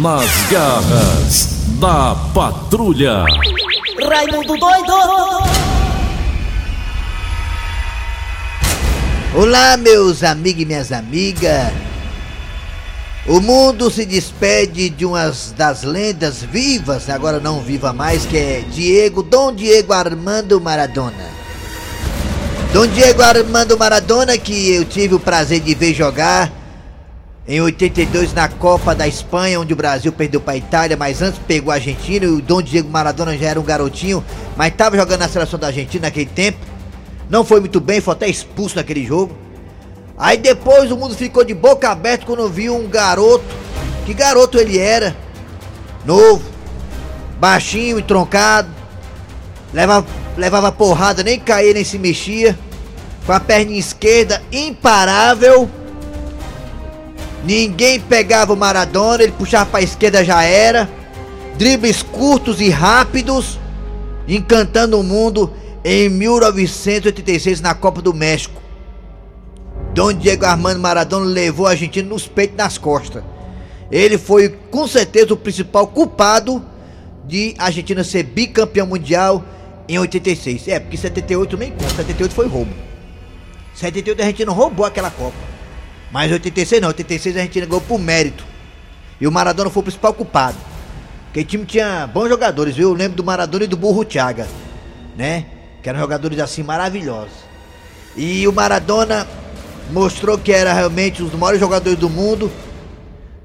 Nas garras da patrulha. Raimundo doido! Olá, meus amigos e minhas amigas. O mundo se despede de uma das lendas vivas, agora não viva mais, que é Diego, Dom Diego Armando Maradona. Dom Diego Armando Maradona, que eu tive o prazer de ver jogar em 82 na Copa da Espanha, onde o Brasil perdeu para a Itália, mas antes pegou a Argentina e o Dom Diego Maradona já era um garotinho, mas estava jogando na seleção da Argentina naquele tempo. Não foi muito bem, foi até expulso naquele jogo. Aí depois o mundo ficou de boca aberta quando viu um garoto. Que garoto ele era? Novo, baixinho e troncado. Levava, levava porrada, nem caía nem se mexia. Com a perna esquerda imparável. Ninguém pegava o Maradona, ele puxava para a esquerda já era. Dribles curtos e rápidos, encantando o mundo em 1986 na Copa do México. Dom Diego Armando Maradona levou a Argentina nos peitos e nas costas. Ele foi com certeza o principal culpado de a Argentina ser bicampeão mundial em 86. É, porque 78 nem conta, 78 foi roubo. 78 a Argentina roubou aquela Copa. Mas 86 não, 86 a Argentina ganhou por mérito. E o Maradona foi o principal culpado. Porque o time tinha bons jogadores, viu? Eu lembro do Maradona e do Burro Thiaga, né? Que eram jogadores assim maravilhosos. E o Maradona mostrou que era realmente um dos maiores jogadores do mundo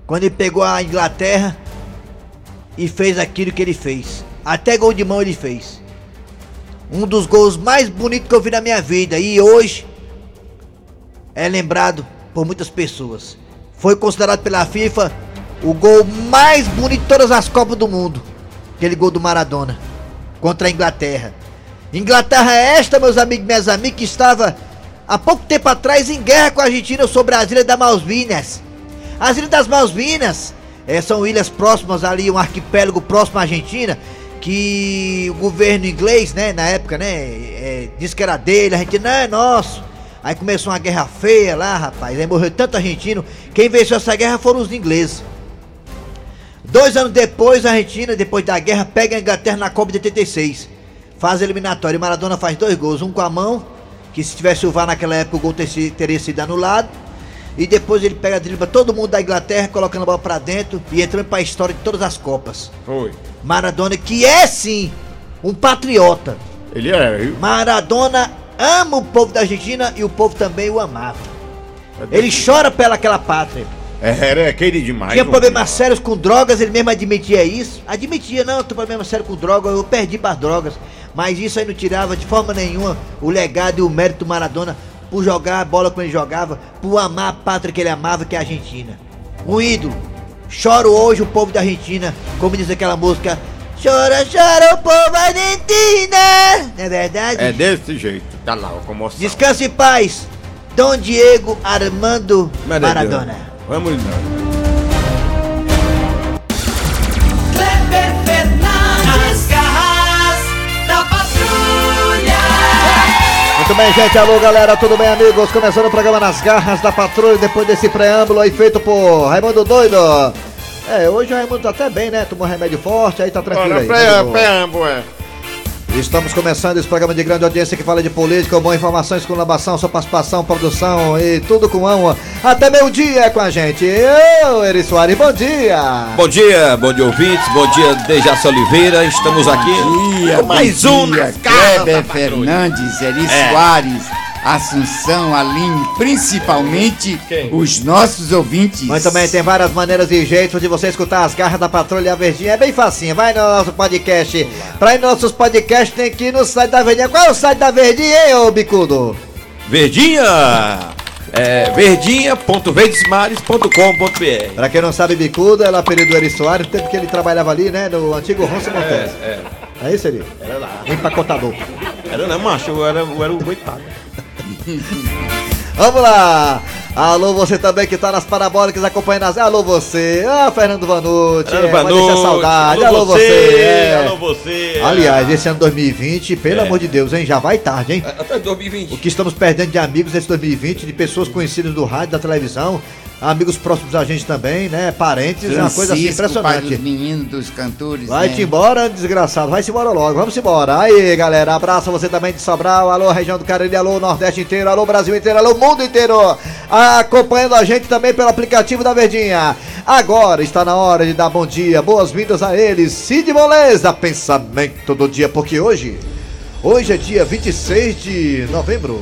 quando ele pegou a Inglaterra e fez aquilo que ele fez. Até gol de mão ele fez. Um dos gols mais bonitos que eu vi na minha vida e hoje é lembrado por muitas pessoas. Foi considerado pela FIFA o gol mais bonito de todas as Copas do Mundo. Aquele gol do Maradona contra a Inglaterra. Inglaterra é esta, meus amigos e minhas amigas, que estava há pouco tempo atrás em guerra com a Argentina sobre as Ilhas das Malvinas. As Ilhas das Malvinas é, são ilhas próximas ali, um arquipélago próximo à Argentina, que o governo inglês, né, na época, né, é, disse que era dele, a gente não é nosso. Aí começou uma guerra feia lá, rapaz, aí morreu tanto argentino. Quem venceu essa guerra foram os ingleses. Dois anos depois, a Argentina, depois da guerra, pega a Inglaterra na Copa de 86. Faz a eliminatória. E Maradona faz dois gols, um com a mão que se tivesse o VAR naquela época o gol teria sido anulado. E depois ele pega a dribla todo mundo da Inglaterra, colocando a bola pra dentro e entrando pra história de todas as Copas. Foi. Maradona, que é sim um patriota. Ele é, viu? Maradona ama o povo da Argentina e o povo também o amava. Ele chora pela aquela pátria. É, era aquele demais. Tinha problemas sérios com drogas, ele mesmo admitia isso. Admitia, não, eu tenho problema sério com drogas, eu perdi para drogas. Mas isso aí não tirava de forma nenhuma o legado e o mérito do Maradona por jogar a bola como ele jogava, por amar a pátria que ele amava, que é a Argentina. Um ídolo. Choro hoje o povo da Argentina, como diz aquela música. Chora, chora o povo argentina! Não é verdade? É desse jeito. Tá lá, comoção. Descanse em paz, Dom Diego Armando Maradona. Vamos lá. Fernandes, garras da patrulha. Muito bem, gente. Alô, galera. Tudo bem, amigos? Começando o programa Nas Garras da Patrulha, depois desse preâmbulo aí feito por Raimundo Doido. É, hoje o Raimundo tá até bem, né? Tomou remédio forte, aí tá tranquilo Olha, aí. boa. preâmbulo, é. Estamos começando esse programa de grande audiência que fala de política, boa informação, exclamação, sua participação, produção e tudo com amo. Até meio-dia com a gente. Eu, Eri Soares, bom dia. Bom dia, bom dia ouvintes, bom dia Dejaci Oliveira, estamos aqui dia, com mais bom um dia, Kleber. Fernandes, Eri É. Soares, Assunção, Aline, principalmente Quem? os nossos ouvintes. Muito bem, tem várias maneiras e jeitos de você escutar as garras da Patrulha e a Verdinha. É bem facinho, vai no nosso podcast. Pra ir nos nossos podcasts tem que ir no site da Verdinha. Qual é o site da Verdinha, hein, ô bicudo? Verdinha, é, verdinha.verdesmares.com.br Pra quem não sabe, bicudo, ela é apelido do Eri Soares, tempo que ele trabalhava ali, né, no antigo Ronça Montes. É, É isso, Eri? era lá. Empacotador. Era não, macho, eu era, eu era o coitado. Vamos lá! Alô, você também que tá nas parabólicas acompanhando as. Alô, você! Ah, Fernando Vanucci! Era é, noite, saudade! Alô, você! é. alô você. Aliás, esse ano 2020, pelo É. amor de Deus, hein? Já vai tarde, hein? Até 2020. O que estamos perdendo de amigos nesse 2020, de pessoas conhecidas do rádio, da televisão. Amigos próximos a gente também, né? Parentes, é uma coisa assim Francisco, pai dos impressionante. meninos, dos cantores. Vai-te né? embora, desgraçado. Vai-se embora logo. Vamos embora. Aí, galera. Abraço você também de Sobral. Alô, região do Cariri. Alô, Nordeste inteiro. Alô, Brasil inteiro. Alô, mundo inteiro. Acompanhando a gente também pelo aplicativo da Verdinha. Agora está na hora de dar bom dia. Boas-vindas a eles. Cid Moleza, pensamento do dia. Porque hoje, hoje é dia 26 de novembro.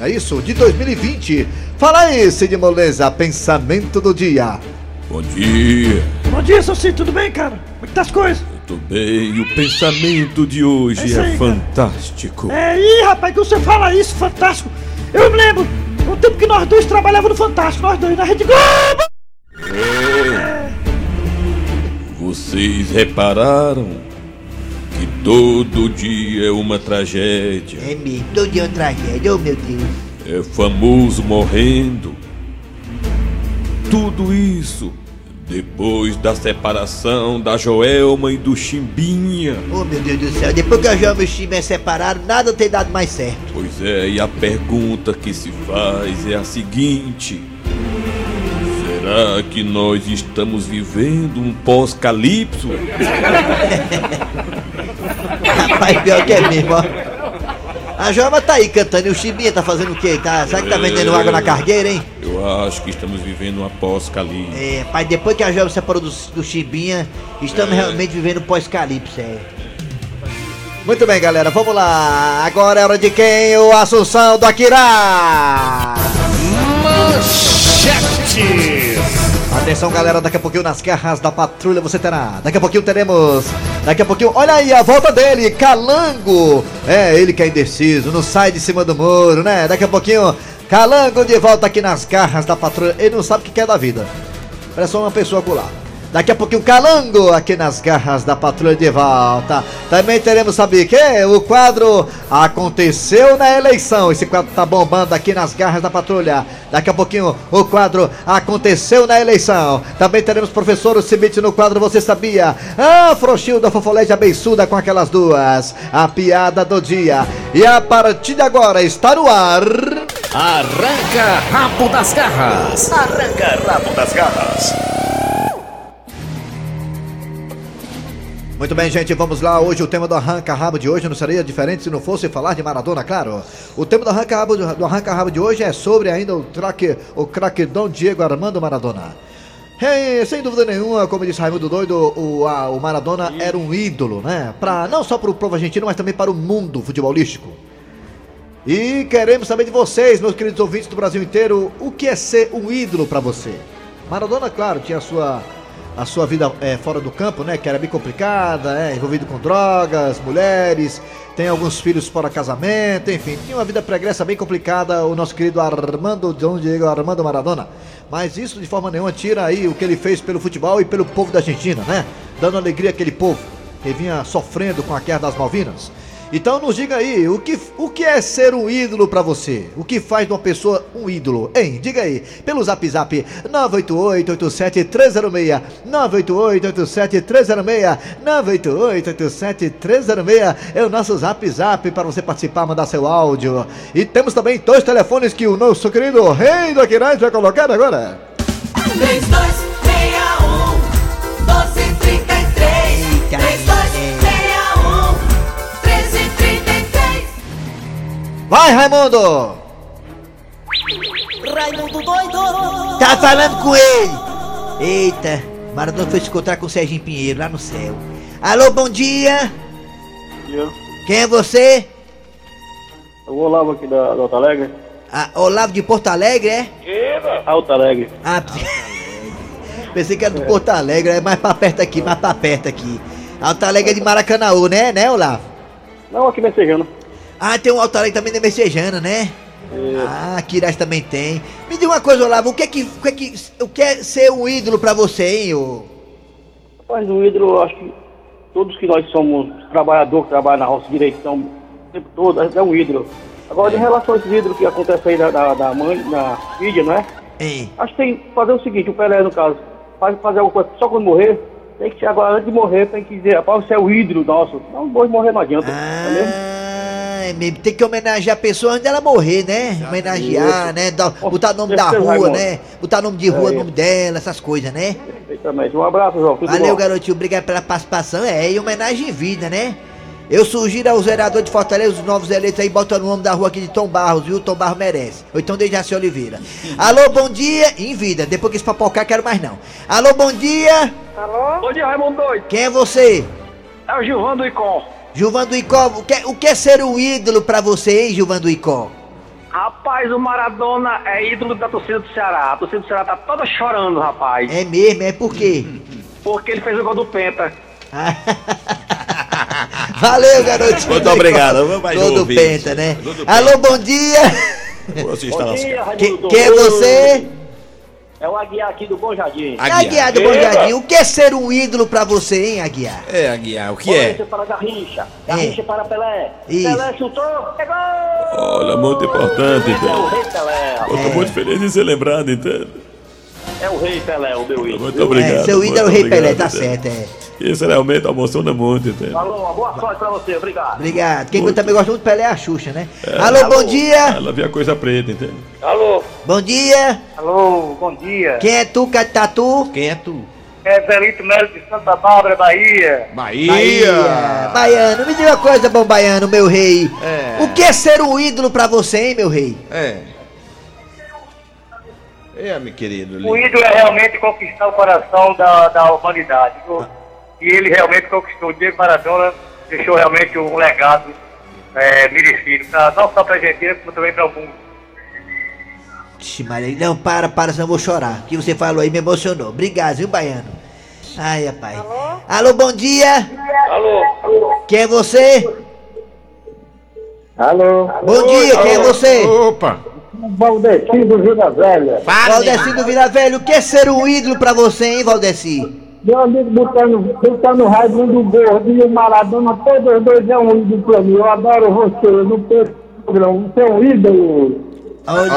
É isso? De 2020. Fala aí, Cid Moleza, pensamento do dia. Bom dia, Bom dia, seu Cid, tudo bem, cara? Como é que tá as coisas? tudo bem? O pensamento de hoje É isso aí, é cara. fantástico. É, ih, rapaz, que você fala isso, fantástico. Eu me lembro, o tempo que nós dois trabalhávamos no Fantástico, nós dois, na Rede Globo. Vocês repararam que todo dia é uma tragédia? É mesmo, todo dia uma tragédia, oh meu Deus. É famoso morrendo. Tudo isso depois da separação da Joelma e do Chimbinha. Oh meu Deus do céu, depois que a João e o time é separado, nada tem dado mais certo. Pois é, e a pergunta que se faz é a seguinte: será que nós estamos vivendo um pós-calipso? Rapaz, pior que é mesmo, ó. A Joelma tá aí cantando e o Chibinha tá fazendo o quê? Tá, será que tá vendendo água na cargueira, hein? Eu acho que estamos vivendo uma pós-calipso. É, pai, depois que a Joelma separou do, do Chibinha, estamos realmente vivendo pós-calipso, é. Muito bem, galera, vamos lá. Agora é hora de quem? O Assunção do Akira! Atenção, galera, daqui a pouquinho nas garras da patrulha você terá. Daqui a pouquinho teremos. Daqui a pouquinho, olha aí a volta dele, Calango. É, ele que é indeciso, não sai de cima do muro, né? Daqui a pouquinho, Calango de volta aqui nas garras da patrulha. Ele não sabe o que quer da vida. Parece uma pessoa colar. Daqui a pouquinho, Calango aqui nas garras da patrulha de volta. Também teremos, sabe o que? O quadro Aconteceu na eleição. Esse quadro tá bombando aqui nas garras da patrulha. Daqui a pouquinho, o quadro Aconteceu na eleição. Também teremos professor Cibite no quadro Você Sabia? Ah, Frouxilda Fofolete abençuda com aquelas duas. A piada do dia. E a partir de agora está no ar. Arranca rabo das garras. Arranca rabo das garras. Muito bem, gente, vamos lá. Hoje o tema do arranca-rabo de hoje não seria diferente se não fosse falar de Maradona, claro. O tema do arranca-rabo do arranca-rabo de hoje é sobre ainda o craque, o craque Dom Diego Armando Maradona. Hey, sem dúvida nenhuma, como disse Raimundo Doido, o, a- o Maradona era um ídolo, né? Pra, não só para o povo argentino, mas também para o mundo futebolístico. E queremos saber de vocês, meus queridos ouvintes do Brasil inteiro, o que é ser um ídolo pra você? Maradona, claro, tinha a sua, a sua vida é, fora do campo, né? Que era bem complicada, é, envolvido com drogas, mulheres, tem alguns filhos fora casamento, enfim, tinha uma vida pregressa bem complicada, o nosso querido Armando Dom Diego Armando Maradona. Mas isso de forma nenhuma tira aí o que ele fez pelo futebol e pelo povo da Argentina, né? Dando alegria àquele povo que vinha sofrendo com a guerra das Malvinas. Então nos diga aí, o que, o que é ser um ídolo pra você? O que faz de uma pessoa um ídolo? Hein? Diga aí, pelo zap zap 988-87-306 988-87-306 988-87-306 é o nosso zap zap para você participar, mandar seu áudio. E temos também dois telefones que o nosso querido rei do Aquiraz vai colocar agora. 3261 Vai, Raimundo! Raimundo doido! Tá falando com ele! Eita, Maradona foi se encontrar com o Serginho Pinheiro lá no céu. Alô, bom dia! Quem é você? Eu vou lá aqui da, da Alto Alegre. Ah, Olavo de Porto Alegre, é? Alto Alegre. Ah, pensei que era do Porto Alegre, é mais pra perto aqui, mais pra perto aqui. Alto Alegre é de Maracanãú, né, né, Olavo? Não, aqui messejando. Ah, tem um Alto Alegre também de Messejana, né? Ah, Quiraz também tem. Me diga uma coisa, Olavo, o que é que, o que, é que, o que é ser um ídolo pra você, hein, ô? Rapaz, o ídolo, eu acho que todos que nós somos trabalhadores que trabalham na roça direitão o tempo todo, é um ídolo. Agora, em relação a esses ídolos que acontecem aí da, da, da mãe, na mídia, não é? Hein? Acho que tem que fazer o seguinte, o Pelé, no caso, faz fazer alguma coisa só quando morrer, tem que agora, antes de morrer, tem que dizer, rapaz, você é o ídolo nosso. Não, morrer não adianta, é? Ah, Ah, é mesmo. Tem que homenagear a pessoa antes dela morrer, né? Homenagear, né? Dar- botar nome da rua, Raimundo. né? Botar nome de rua, É. nome dela, essas coisas, né? Perfeitamente. Um abraço, João. Tudo Valeu, bom? garotinho. Obrigado pela participação. É, e homenagem em vida, né? Eu sugiro aos vereadores de Fortaleza, os novos eleitos aí, botando o nome da rua aqui de Tom Barros, viu? Tom Barros merece. Ou então Dejaci Oliveira. Alô, bom dia. Em vida. Depois que esse papocar, quero mais não. Alô, bom dia. Bom dia, Raimundo Doido. Quem é você? É o Gilvão do Icom. Gilvan do Icó. O que, o que é ser um ídolo pra você, hein, Gilvan do Icó? Rapaz, o Maradona é ídolo da torcida do Ceará. A torcida do Ceará tá toda chorando, rapaz. É mesmo, é por quê? Porque ele fez o gol do Penta. Valeu, garotinho. Muito obrigado. Vamos mais Todo ouvir. penta, né? Alô, bom dia. Lascado. Que- Quem é você? É o Aguiar aqui do Bom Jardim. Aguiar do Bom Jardim. O que é ser um ídolo pra você, hein, Aguiar? É, Aguiar, o que é? para Garrincha. Garrincha para Pelé. Isso. Pelé chutou, pegou! Olha, muito importante, então. rei Pelé. Eu tô muito feliz de ser lembrado, entende? É o rei Pelé, o meu ídolo. Muito obrigado. é, seu ídolo é o muito Rei Pelé, tá certo, é. Isso realmente emociona muito, entende? Falou, uma boa sorte pra você, obrigado. Obrigado. Quem também gosta muito do Pelé é a Xuxa, né? Alô, bom dia. Ela vê a coisa preta, entende? Alô, Bom dia. alô, bom dia. Quem é tu, Catatu? Quem é tu? É Zelito Melo de Santa Bárbara, Bahia. Bahia! Baiano, me diga uma coisa, bom baiano, meu rei. É. O que é ser um ídolo pra você, hein, meu rei? É. É, meu querido. O ídolo é realmente conquistar o coração da, da humanidade. viu? E ele realmente conquistou. O Diego Maradona deixou realmente um legado é, merecido, pra, não só para a Argentina, como também para o mundo. Ixi, Maria, não, para, para, senão eu vou chorar. O que você falou aí me emocionou. Obrigado, viu, baiano? Ai, rapaz. Alô, bom dia. Alô, Quem é você? alô. Bom dia, quem é você? Opa! Valdeci do Vila Velha. Valdeci do Vila Velho, o que é ser um ídolo pra você, hein, Valdeci? Meu amigo botando, botando Raimundo Gordo e o Maradona, todos os dois é um ídolo pra mim. Eu adoro você, eu não perco o programa. Você é um ídolo. Olha,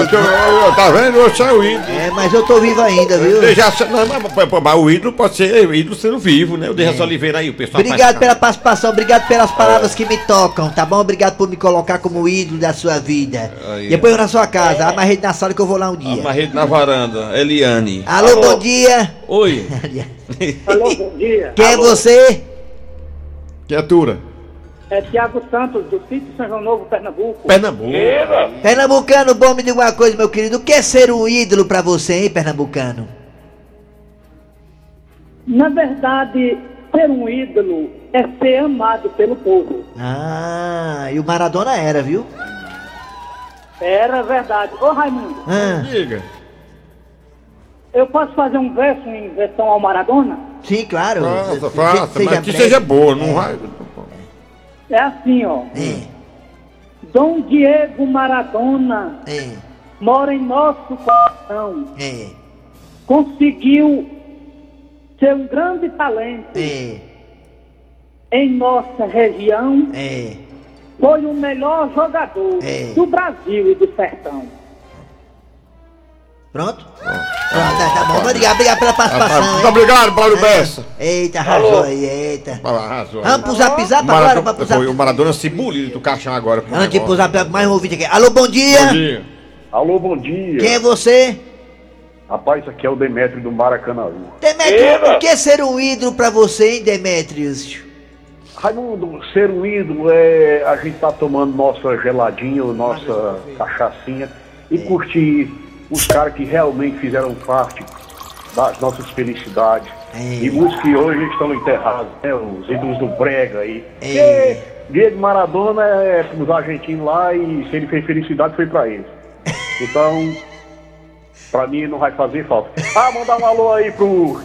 ó, tá vendo? Você é o ídolo. é, mas eu tô vivo ainda, viu? Deja, não, mas, mas, mas o ídolo pode ser o ídolo sendo vivo, né? O Dejaci Oliveira aí, o pessoal Obrigado faz- pela participação, obrigado pelas palavras que me tocam, tá bom? Obrigado por me colocar como ídolo da sua vida. Aí, Depois eu na sua casa, amarrei na sala que eu vou lá um dia. Amarrei na varanda. Eliane. Alô, bom dia. Oi. Alô, bom dia. Quem é você? Criatura. É Tiago Santos, do sítio São João Novo, Pernambuco. Pernambuco. Pernambucano, bom, me diga uma coisa, meu querido. O que é ser um ídolo pra você, hein, Pernambucano? Na verdade, ser um ídolo é ser amado pelo povo. Ah, e o Maradona era, viu? Era verdade. Ô Raimundo, Ah, Diga. eu posso fazer um verso em versão ao Maradona? sim, claro. Faça, faça, mas que breve. seja boa, não vai. É assim, ó. É, Dom Diego Maradona é, mora em nosso coração. é, Conseguiu ser um grande talento é, em nossa região. é. Foi o melhor jogador É. do Brasil e do Sertão. Pronto? Pronto, tá, bom. Obrigado, obrigado pela participação. Muito obrigado, Paulo Bessa. Eita, arrasou aí, eita. Arrasou. Vamos pro zap zap O agora? Pro zap o Maradona se buliu do caixão agora. Antes pro negócio. zap, mais um ouvinte aqui. Alô, bom dia. Bom dia. Alô, bom dia. Quem é você? Rapaz, aqui é o Demetrio do Maracanã. Demetrius, o que é ser um ídolo pra você, hein, Demetrius? Raimundo, ser um ídolo é a gente tá tomando nossa geladinha, ou nossa cachaçinha e curtir os caras que realmente fizeram parte das nossas felicidades. E muitos que hoje estão enterrados, né? Os ídolos do Brega aí. Diego Maradona é os argentinos lá e se ele fez felicidade foi pra eles. Então, pra mim não vai fazer falta. Ah, mandar um alô aí pro,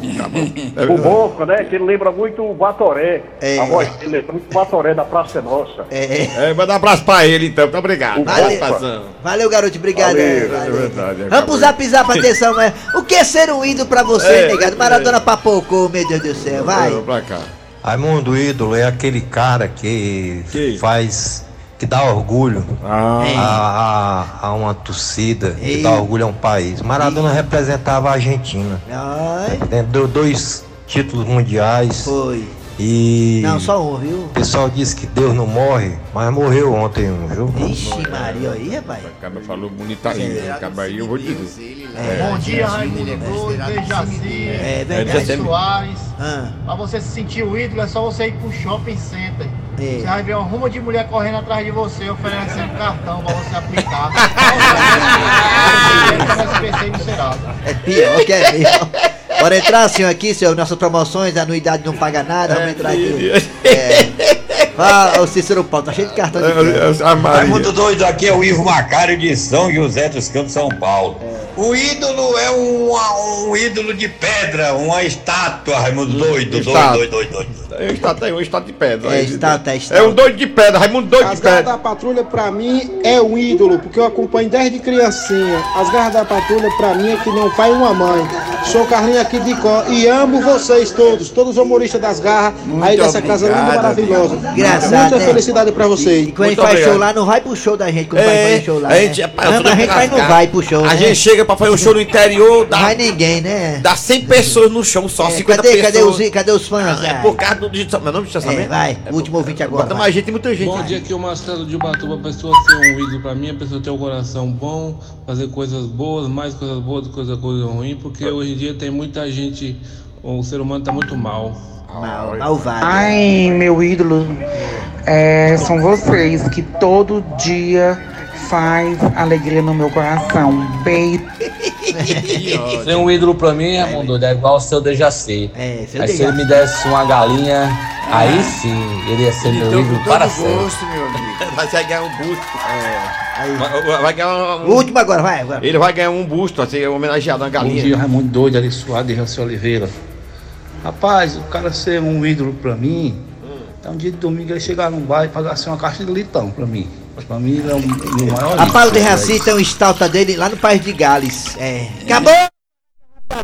pro Boca, né? Que ele lembra muito o Batoré. A voz dele lembra muito o Batoré da Praça é Nossa. É. É, vai dar um abraço pra ele então, muito obrigado. Valeu. Valeu, garoto, obrigado. Valeu, Valeu. é verdade, Vamos pro zap zap, atenção, né? O que é ser um ídolo pra você, É, negado? Maradona papocou, meu Deus do céu, vai. pra cá. Raimundo ídolo é aquele cara que faz. Que dá orgulho Ah. a, a, a uma torcida, que dá orgulho a um país. Maradona representava a Argentina. Ai. Deu dois títulos mundiais. Foi. E. Não, só um, viu? O pessoal diz que Deus não morre, mas morreu ontem um, viu? Ixi, Maria, aí, rapaz. Acaba falou bonitainho. Acaba aí, eu vou dizer. Bom dia, Raimundo Doido, Dejaci, É. Jair Soares. Ah. Pra você se sentir o ídolo, é só você ir pro shopping center. É. Você vai ver uma ruma de mulher correndo atrás de você, oferecendo cartão pra você aplicar. É pior que é mesmo. Bora entrar, senhor, aqui, senhor. Nossas promoções, a anuidade não paga nada. Vamos entrar aqui. É. Fala, o Cícero Paulo, tá cheio de cartão de crédito. Raimundo doido, aqui é o Ivo Macário de São José dos Campos, São Paulo. O ídolo é um, um ídolo de pedra, uma estátua, Raimundo doido, doido, doido, doido, doido. É um estátua, é um estátua de pedra. É, estátua, é É um doido de pedra, Raimundo doido de As garras pedra. da patrulha pra mim é um ídolo, porque eu acompanho desde criancinha. As garras da patrulha pra mim é que não pai e uma mãe. Sou Carlinhos aqui de Có e amo vocês todos, todos os humoristas das garras aí dessa casa linda e obrigado, maravilhosa. Engraçado, Muita né? felicidade pra vocês. E quando a gente faz show lá, não vai pro show da gente. Quando vai fazer show lá. a gente, né? rapaz, eu Não, a gente vai, não vai pro show. A né? gente chega pra fazer um show no interior, dá, Vai ninguém, né? dá 100 pessoas no chão só, É, 50 cadê, pessoas. cadê, os, cadê os fãs? É Ai? por causa do digital. Meu nome de É, vai, o último ouvinte agora. Bota vai. mais gente e muita gente. Bom dia, aqui é o Marcelo de Ubatuba. A pessoa ser um ídolo pra mim, a pessoa ter um coração bom, fazer coisas boas, mais coisas boas do que coisa, coisa ruim, porque hoje em dia tem muita gente, o ser humano tá muito mal. Mal, malvado. Ai, meu ídolo, é, são vocês que todo dia faz alegria no meu coração. Beijo. Ser um ídolo pra mim, Raimundo, é igual o seu Dejaci. É, seu Aí se ele me desse uma galinha, aí sim, ele ia ser meu ídolo para sempre. meu amigo. Vai ganhar um busto. Aí. Vai, vai ganhar um... O último agora, vai. agora. Ele vai ganhar um busto, assim, homenageado, uma Bom dia, galinha. Raimundo Doido, ali suado de Raci Oliveira. Rapaz, o cara ser um ídolo pra mim, é um dia de domingo ele chegar num bar e pagar assim uma caixa de litão pra mim. Pra mim é o, o maior A Paulo de Raci tem um estalta dele lá no país de Gales. É. Acabou!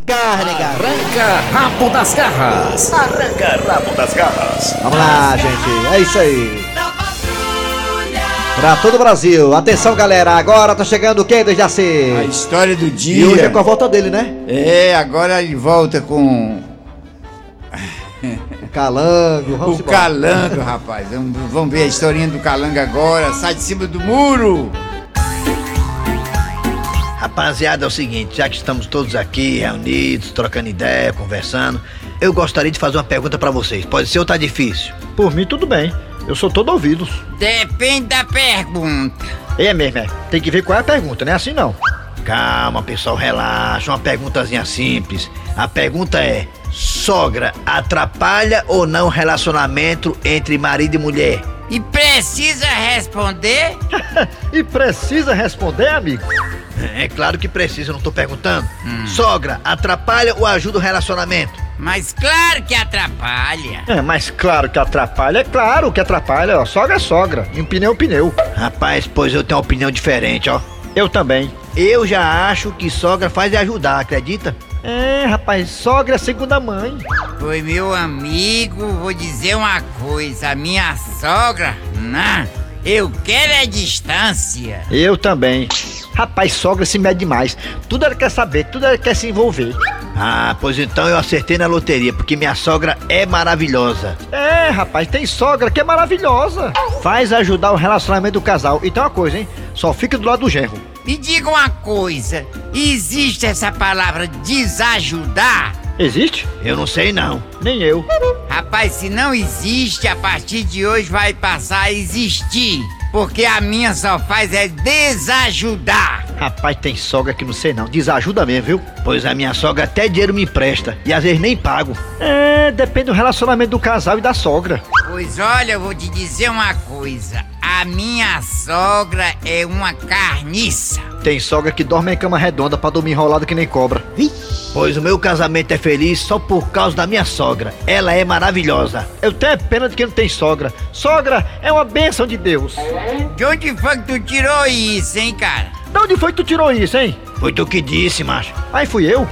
Garra, negado. Arranca rabo das garras. Arranca rabo das garras. Vamos lá, gente. É isso aí. Pra todo o Brasil. Atenção, galera. Agora tá chegando o que, Dejaci? A história do dia. E hoje é com a volta dele, né? É, agora ele volta com Calango. Vamos o embora. calango, rapaz. Vamos, ver a historinha do calango agora. Sai de cima do muro. Rapaziada, é o seguinte, já que estamos todos aqui reunidos, trocando ideia, conversando, eu gostaria de fazer uma pergunta pra vocês. Pode ser ou tá difícil? Por mim, tudo bem. Eu sou todo ouvidos. Depende da pergunta. É mesmo, é. Tem que ver qual é a pergunta, não é assim não. Calma, pessoal, relaxa. Uma perguntazinha simples. A pergunta é: sogra atrapalha ou não o relacionamento entre marido e mulher? E precisa responder? e precisa responder, amigo? É claro que precisa, eu não tô perguntando. Sogra, atrapalha ou ajuda o relacionamento? Mas claro que atrapalha. É, mas claro que atrapalha, é claro que atrapalha, ó. Sogra é sogra, e um pneu é um pneu. Rapaz, pois eu tenho uma opinião diferente, ó. Eu também. Eu já acho que sogra faz é ajudar, acredita? É, rapaz, sogra é segunda mãe. Foi meu amigo, vou dizer uma coisa. A minha sogra, não. Eu quero é distância. Eu também. Rapaz, sogra se mede demais. Tudo ela quer saber, tudo ela quer se envolver. Ah, pois então eu acertei na loteria, porque minha sogra é maravilhosa. É, rapaz, tem sogra que é maravilhosa. Faz ajudar o relacionamento do casal. E tem uma coisa, hein? Só fica do lado do genro. Me diga uma coisa: existe essa palavra desajudar? Existe? Eu não sei não. Nem eu. Rapaz, se não existe, a partir de hoje vai passar a existir. Porque a minha só faz é desajudar. Rapaz, tem sogra que não sei não. Desajuda mesmo, viu? Pois a minha sogra até dinheiro me empresta. E às vezes nem pago. É, depende do relacionamento do casal e da sogra. Pois olha, eu vou te dizer uma coisa: a minha sogra é uma carniça. Tem sogra que dorme em cama redonda pra dormir enrolado que nem cobra. Pois o meu casamento é feliz só por causa da minha sogra. Ela é maravilhosa. Eu tenho pena de quem não tem sogra. Sogra é uma bênção de Deus. De onde foi que tu tirou isso, hein, cara? De onde foi que tu tirou isso, hein? Foi tu que disse, macho. Aí fui eu.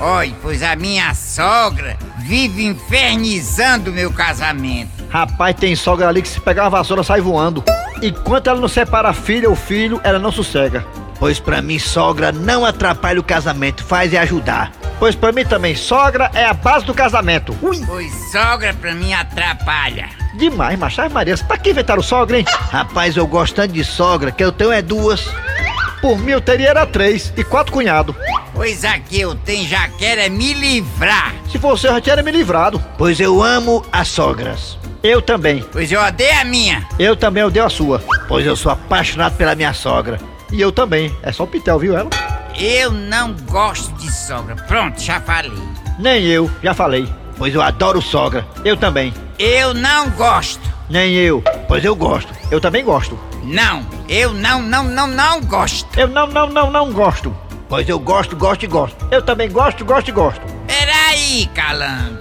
Olha, pois a minha sogra vive infernizando o meu casamento. Rapaz, tem sogra ali que se pegar uma vassoura sai voando. Enquanto ela não separa a filha ou filho, ela não sossega. Pois pra mim, sogra não atrapalha o casamento, faz é ajudar. Pois pra mim também, sogra é a base do casamento. Ui. Pois sogra pra mim atrapalha. Demais, macho. Ai, Maria, pra que inventaram sogra, hein? Rapaz, eu gosto tanto de sogra que eu tenho é duas. Por mim eu teria era três e quatro cunhados. Pois aqui eu tenho já quero é me livrar. Se você já tinha me livrado. Pois eu amo as sogras. Eu também. Pois eu odeio a minha. Eu também odeio a sua. Pois eu sou apaixonado pela minha sogra. E eu também. É só o Pitel, viu ela? Eu não gosto de sogra. Pronto, já falei. Nem eu, já falei. Pois eu adoro sogra. Eu também. Eu não gosto. Nem eu. Pois eu gosto. Eu também gosto. Não, eu não, não, não, não gosto. Eu não, não, não, não gosto. Pois eu gosto, gosto e gosto. Eu também gosto, gosto e gosto. Peraí, Calango.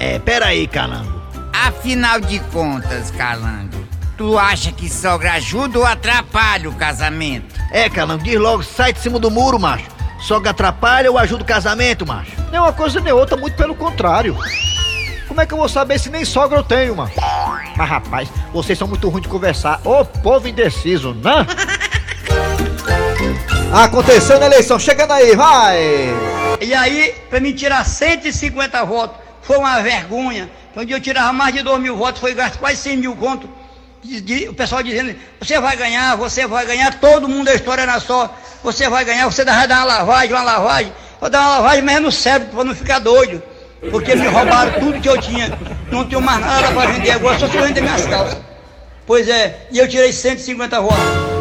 É, peraí, Calango. Afinal de contas, Calango, tu acha que sogra ajuda ou atrapalha o casamento? É, Calango, diz logo, sai de cima do muro, macho. Sogra atrapalha ou ajuda o casamento, macho? Nem uma coisa nem outra, muito pelo contrário. Como é que eu vou saber se nem sogra eu tenho, mano? Mas rapaz, vocês são muito ruins de conversar. Ô povo indeciso, né? Aconteceu na eleição, chegando aí, vai! E aí, pra me tirar 150 votos, foi uma vergonha. Dia eu tirava mais de 2 mil votos, foi gasto quase 100 mil conto. O pessoal dizendo, você vai ganhar, você vai ganhar, todo mundo a história era só, você vai ganhar, você vai dar uma lavagem, uma lavagem. Eu dar uma lavagem mesmo no cérebro, pra não ficar doido. Porque me roubaram tudo que eu tinha. Não tenho mais nada pra vender agora, só se eu vender minhas calças. Pois é, e eu tirei 150 votos.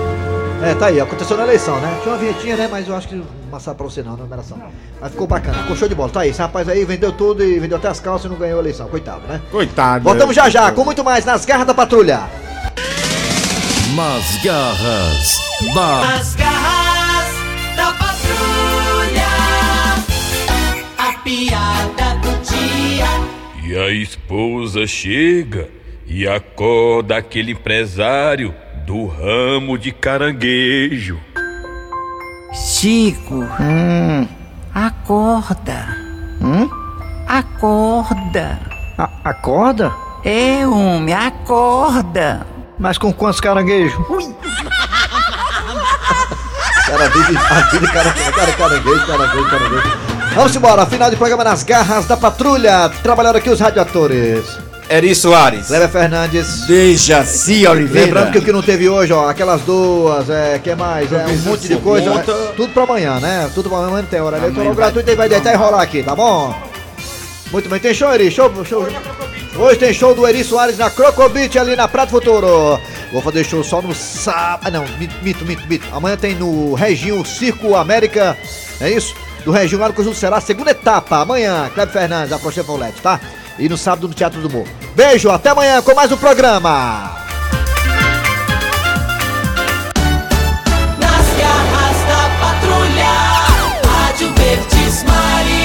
É, tá aí, aconteceu na eleição, né? Tinha uma vinhetinha, né? Mas eu acho que não passar pra você não, na numeração. Mas ficou bacana, ficou show de bola. Tá aí, esse rapaz aí vendeu tudo e vendeu até as calças e não ganhou a eleição. Coitado, né? Coitado. Voltamos já já, com muito mais nas garras da patrulha. Nas garras da As garras da patrulha. A piada do dia. E a esposa chega e acorda aquele empresário do ramo de caranguejo. Chico, acorda. Hum? Acorda. A- acorda? É, homem, acorda. Mas com quantos caranguejos? Cara, vive a vida, cara, cara, caranguejo, caranguejo, caranguejo. Vamos embora, final de programa nas garras da patrulha. Trabalhando aqui os radioatores. Eri Soares. Cléber Fernandes. Dejaci Oliveira. Lembrando que o que não teve hoje, ó, aquelas duas, é, que mais? É, um monte de coisa. é, tudo pra amanhã, né? Tudo pra amanhã não tem hora eleitoral gratuito e vai deitar e rolar aqui, tá bom? Muito bem, tem show, Eri? Show, show. Hoje tem show do Eri Soares na Crocobit ali na Prato Futuro. Vou fazer show só no sábado. Ah, não, mito, mito, mito. Amanhã tem no Reginho Circo América. É isso? Do Reginho lá no Conjunto será a segunda etapa. Amanhã, Cleber Fernandes, a Prochê Paulette, tá? E no sábado no Teatro do Morro. Beijo, até amanhã com mais um programa.